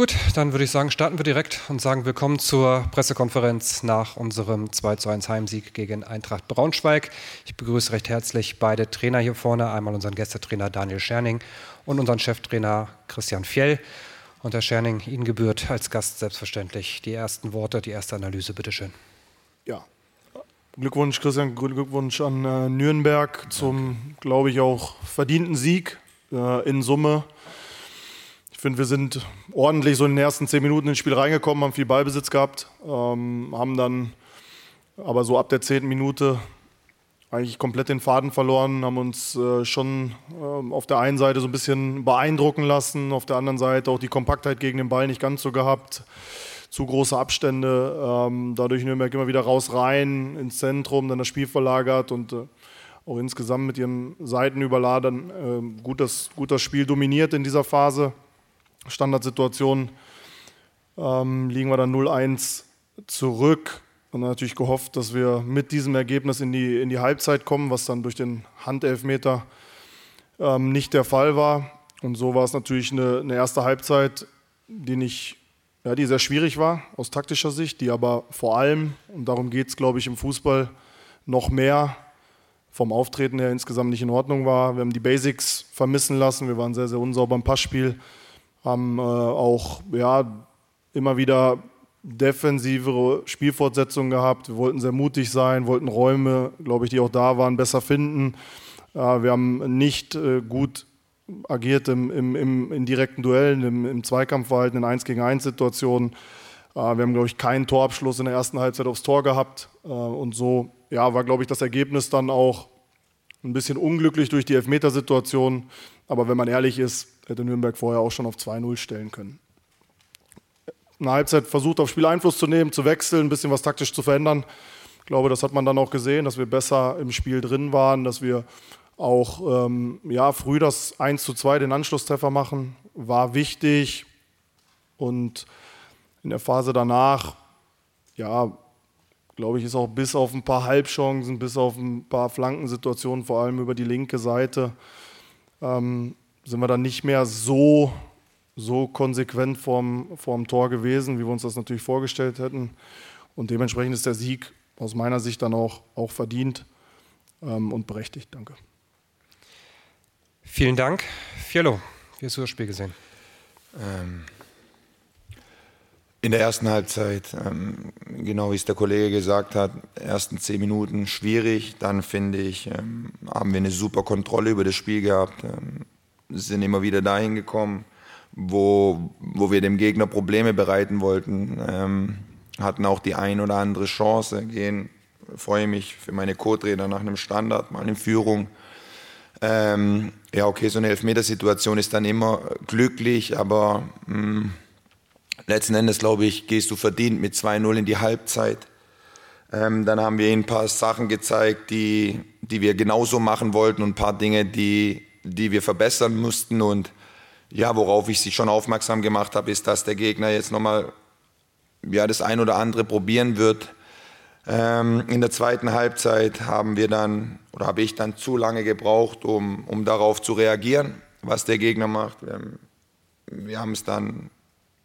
Gut, dann würde ich sagen, starten wir direkt und sagen willkommen zur Pressekonferenz nach unserem 2 zu 1 Heimsieg gegen Eintracht Braunschweig. Ich begrüße recht herzlich beide Trainer hier vorne, einmal unseren Gästetrainer Daniel Scherning und unseren Cheftrainer Christian Fjell. Und Herr Scherning, Ihnen gebührt als Gast selbstverständlich die ersten Worte, die erste Analyse, bitteschön. Ja, Glückwunsch Christian, Glückwunsch an äh, Nürnberg zum, glaube ich, auch verdienten Sieg äh, in Summe. Ich finde, wir sind ordentlich so in den ersten zehn Minuten ins Spiel reingekommen, haben viel Ballbesitz gehabt, ähm, haben dann aber so ab der zehnten Minute eigentlich komplett den Faden verloren, haben uns äh, schon äh, auf der einen Seite so ein bisschen beeindrucken lassen, auf der anderen Seite auch die Kompaktheit gegen den Ball nicht ganz so gehabt, zu große Abstände, ähm, dadurch Nürnberg immer wieder raus rein ins Zentrum, dann das Spiel verlagert und äh, auch insgesamt mit ihren Seiten überladen äh, gut, das, gut das Spiel dominiert in dieser Phase. Standardsituation ähm, liegen wir dann 0-1 zurück und natürlich gehofft, dass wir mit diesem Ergebnis in die, in die Halbzeit kommen, was dann durch den Handelfmeter ähm, nicht der Fall war. Und so war es natürlich eine, eine erste Halbzeit, die nicht, ja, die sehr schwierig war aus taktischer Sicht, die aber vor allem, und darum geht es, glaube ich, im Fußball noch mehr vom Auftreten her insgesamt nicht in Ordnung war. Wir haben die Basics vermissen lassen, wir waren sehr, sehr unsauber im Passspiel haben äh, auch ja, immer wieder defensivere Spielfortsetzungen gehabt. Wir wollten sehr mutig sein, wollten Räume, glaube ich, die auch da waren, besser finden. Äh, wir haben nicht äh, gut agiert im, im, im, in direkten Duellen, im, im Zweikampfverhalten, in 1 gegen 1 Situationen. Äh, wir haben, glaube ich, keinen Torabschluss in der ersten Halbzeit aufs Tor gehabt. Äh, und so ja, war, glaube ich, das Ergebnis dann auch ein bisschen unglücklich durch die Elfmetersituation. Aber wenn man ehrlich ist, hätte Nürnberg vorher auch schon auf 2-0 stellen können. In der Halbzeit versucht, aufs Spiel Einfluss zu nehmen, zu wechseln, ein bisschen was taktisch zu verändern. Ich glaube, das hat man dann auch gesehen, dass wir besser im Spiel drin waren, dass wir auch ähm, ja, früh das 1 zu 2, den Anschlusstreffer machen, war wichtig. Und in der Phase danach, ja, glaube ich, ist auch bis auf ein paar Halbchancen, bis auf ein paar Flankensituationen, vor allem über die linke Seite, ähm, sind wir dann nicht mehr so, so konsequent vorm, vorm Tor gewesen, wie wir uns das natürlich vorgestellt hätten. Und dementsprechend ist der Sieg aus meiner Sicht dann auch, auch verdient ähm, und berechtigt. Danke. Vielen Dank. Fiello, wie hast du das Spiel gesehen? Ähm, in der ersten Halbzeit, ähm, genau wie es der Kollege gesagt hat, ersten zehn Minuten schwierig. Dann finde ich, ähm, haben wir eine super Kontrolle über das Spiel gehabt. Sind immer wieder dahin gekommen, wo, wo wir dem Gegner Probleme bereiten wollten. Ähm, hatten auch die ein oder andere Chance. Gehen, freue mich für meine Co-Trainer nach einem Standard, mal in Führung. Ähm, ja, okay, so eine Elfmetersituation ist dann immer glücklich, aber mh, mm, letzten Endes, glaube ich, gehst du verdient mit 2-0 in die Halbzeit. Ähm, dann haben wir ihnen ein paar Sachen gezeigt, die, die wir genauso machen wollten und ein paar Dinge, die, die wir verbessern mussten. Und ja, worauf ich sie schon aufmerksam gemacht habe, ist, dass der Gegner jetzt nochmal ja, das ein oder andere probieren wird. Ähm, in der zweiten Halbzeit haben wir dann, oder habe ich dann zu lange gebraucht, um, um darauf zu reagieren, was der Gegner macht. Wir haben, wir haben es dann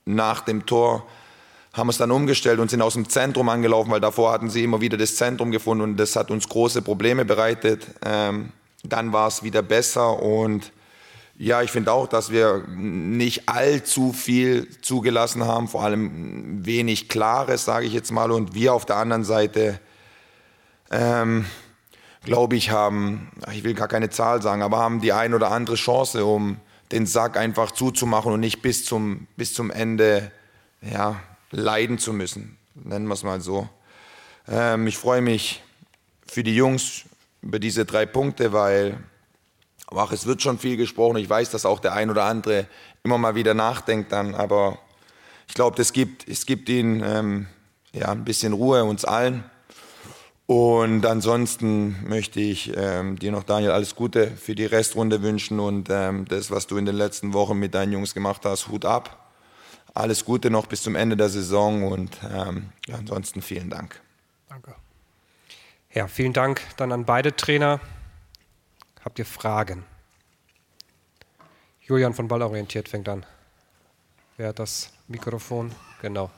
nach dem Tor haben es dann umgestellt und sind aus dem Zentrum angelaufen, weil davor hatten sie immer wieder das Zentrum gefunden und das hat uns große Probleme bereitet. Ähm, dann war es wieder besser und ja, ich finde auch, dass wir nicht allzu viel zugelassen haben, vor allem wenig Klares, sage ich jetzt mal. Und wir auf der anderen Seite, ähm, glaube ich, haben, ich will gar keine Zahl sagen, aber haben die ein oder andere Chance, um den Sack einfach zuzumachen und nicht bis zum, bis zum Ende ja, leiden zu müssen. Nennen wir es mal so. Ähm, ich freue mich für die Jungs über diese drei Punkte, weil ach, es wird schon viel gesprochen. Ich weiß, dass auch der ein oder andere immer mal wieder nachdenkt dann, aber ich glaube, es gibt, es gibt ihnen ähm, ja, ein bisschen Ruhe, uns allen. Und ansonsten möchte ich ähm, dir noch, Daniel, alles Gute für die Restrunde wünschen und ähm, das, was du in den letzten Wochen mit deinen Jungs gemacht hast, Hut ab. Alles Gute noch bis zum Ende der Saison und ähm, ja, ansonsten vielen Dank. Danke. Ja, vielen Dank dann an beide Trainer. Habt ihr Fragen? Julian von Ballorientiert fängt an. Wer hat das Mikrofon? Genau.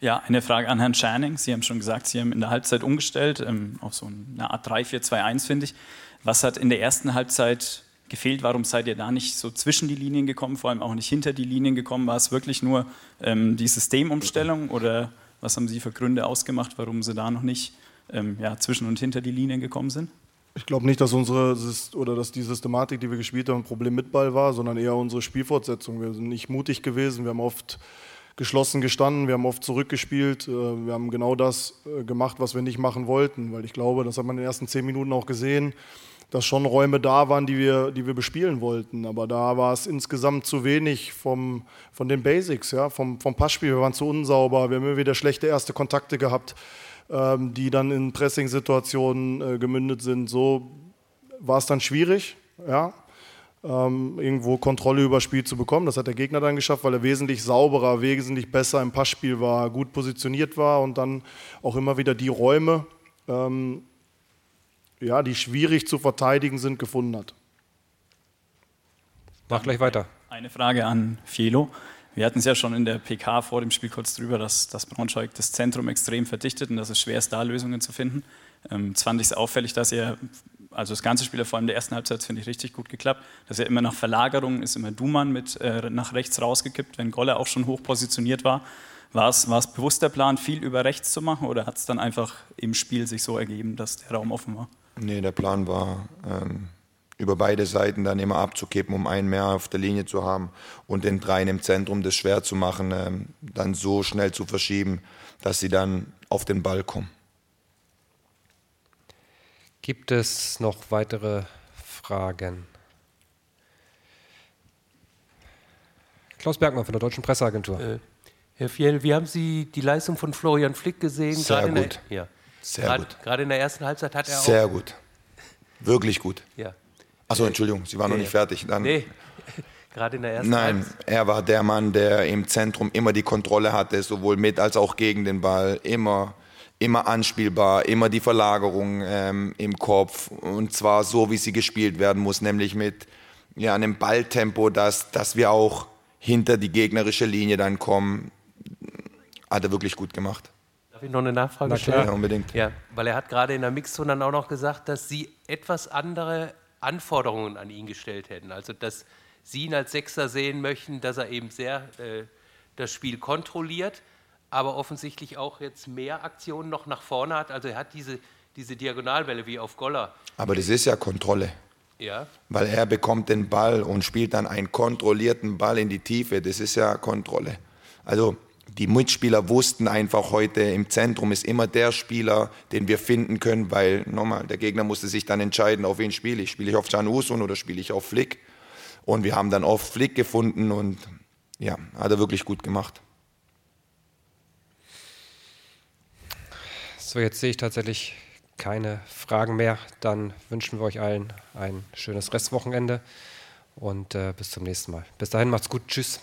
Ja, eine Frage an Herrn Scherning. Sie haben schon gesagt, Sie haben in der Halbzeit umgestellt ähm, auf so eine Art 3-4-2-1, finde ich. Was hat in der ersten Halbzeit gefehlt? Warum seid ihr da nicht so zwischen die Linien gekommen, vor allem auch nicht hinter die Linien gekommen? War es wirklich nur ähm, die Systemumstellung oder was haben Sie für Gründe ausgemacht, warum Sie da noch nicht ähm, ja, zwischen und hinter die Linien gekommen sind? Ich glaube nicht, dass unsere oder dass die Systematik, die wir gespielt haben, ein Problem mit Ball war, sondern eher unsere Spielfortsetzung. Wir sind nicht mutig gewesen. Wir haben oft geschlossen gestanden, wir haben oft zurückgespielt, äh, wir haben genau das äh, gemacht, was wir nicht machen wollten, weil ich glaube, das hat man in den ersten zehn Minuten auch gesehen, dass schon Räume da waren, die wir, die wir bespielen wollten. Aber da war es insgesamt zu wenig vom, von den Basics, ja, vom, vom Passspiel. Wir waren zu unsauber, wir haben immer wieder schlechte erste Kontakte gehabt, ähm, die dann in Pressing-Situationen äh, gemündet sind. So war es dann schwierig, ja, ähm, irgendwo Kontrolle über das Spiel zu bekommen. Das hat der Gegner dann geschafft, weil er wesentlich sauberer, wesentlich besser im Passspiel war, gut positioniert war und dann auch immer wieder die Räume, ähm, ja, die schwierig zu verteidigen sind, gefunden hat. Mach gleich weiter. Eine Frage an Fielo. Wir hatten es ja schon in der PK vor dem Spiel kurz drüber, dass das Braunschweig das Zentrum extrem verdichtet und dass es schwer ist, da Lösungen zu finden. Ähm, jetzt fand ich es auffällig, dass ihr also das ganze Spiel, vor allem der ersten Halbzeit, finde ich richtig gut geklappt. Dass er immer nach Verlagerung ist immer Dumann mit äh, nach rechts rausgekippt, wenn Golle auch schon hoch positioniert war. War es, war es bewusst der Plan, viel über rechts zu machen oder hat es dann einfach im Spiel sich so ergeben, dass der Raum offen war? Nee, der Plan war, ähm, über beide Seiten dann immer abzukippen, um einen mehr auf der Linie zu haben und den dreien im Zentrum das schwer zu machen, ähm, dann so schnell zu verschieben, dass sie dann auf den Ball kommen. Gibt es noch weitere Fragen? Klaus Bergmann von der Deutschen Presseagentur. Äh, Herr Fiel, wie haben Sie die Leistung von Florian Flick gesehen? Sehr gut. Der, ja. Sehr gerade, gut. Gerade in der ersten Halbzeit hat er auch. Sehr auch, gut. Wirklich gut. Ja. Achso, Entschuldigung, Sie waren nee. noch nicht fertig. Dann nee, gerade in der ersten Nein, Halbzeit. er war der Mann, der im Zentrum immer die Kontrolle hatte, sowohl mit als auch gegen den Ball. Immer immer anspielbar, immer die Verlagerung ähm, im Kopf und zwar so, wie sie gespielt werden muss, nämlich mit ja, einem Balltempo, dass, dass wir auch hinter die gegnerische Linie dann kommen. Hat er wirklich gut gemacht. Darf ich noch eine Nachfrage stellen? Ja, unbedingt. Ja, weil er hat gerade in der Mixzone dann auch noch gesagt, dass Sie etwas andere Anforderungen an ihn gestellt hätten. Also, dass Sie ihn als Sechser sehen möchten, dass er eben sehr äh, das Spiel kontrolliert, aber offensichtlich auch jetzt mehr Aktionen noch nach vorne hat. Also er hat diese, diese Diagonalwelle wie auf Goller. Aber das ist ja Kontrolle. Ja. Weil er bekommt den Ball und spielt dann einen kontrollierten Ball in die Tiefe. Das ist ja Kontrolle. Also die Mitspieler wussten einfach heute, im Zentrum ist immer der Spieler, den wir finden können, weil nochmal, der Gegner musste sich dann entscheiden, auf wen spiele ich. Spiele ich auf Can Usun oder spiele ich auf Flick? Und wir haben dann auf Flick gefunden und ja, hat er wirklich gut gemacht. So, jetzt sehe ich tatsächlich keine Fragen mehr. Dann wünschen wir euch allen ein schönes Restwochenende und äh, bis zum nächsten Mal. Bis dahin, macht's gut. Tschüss.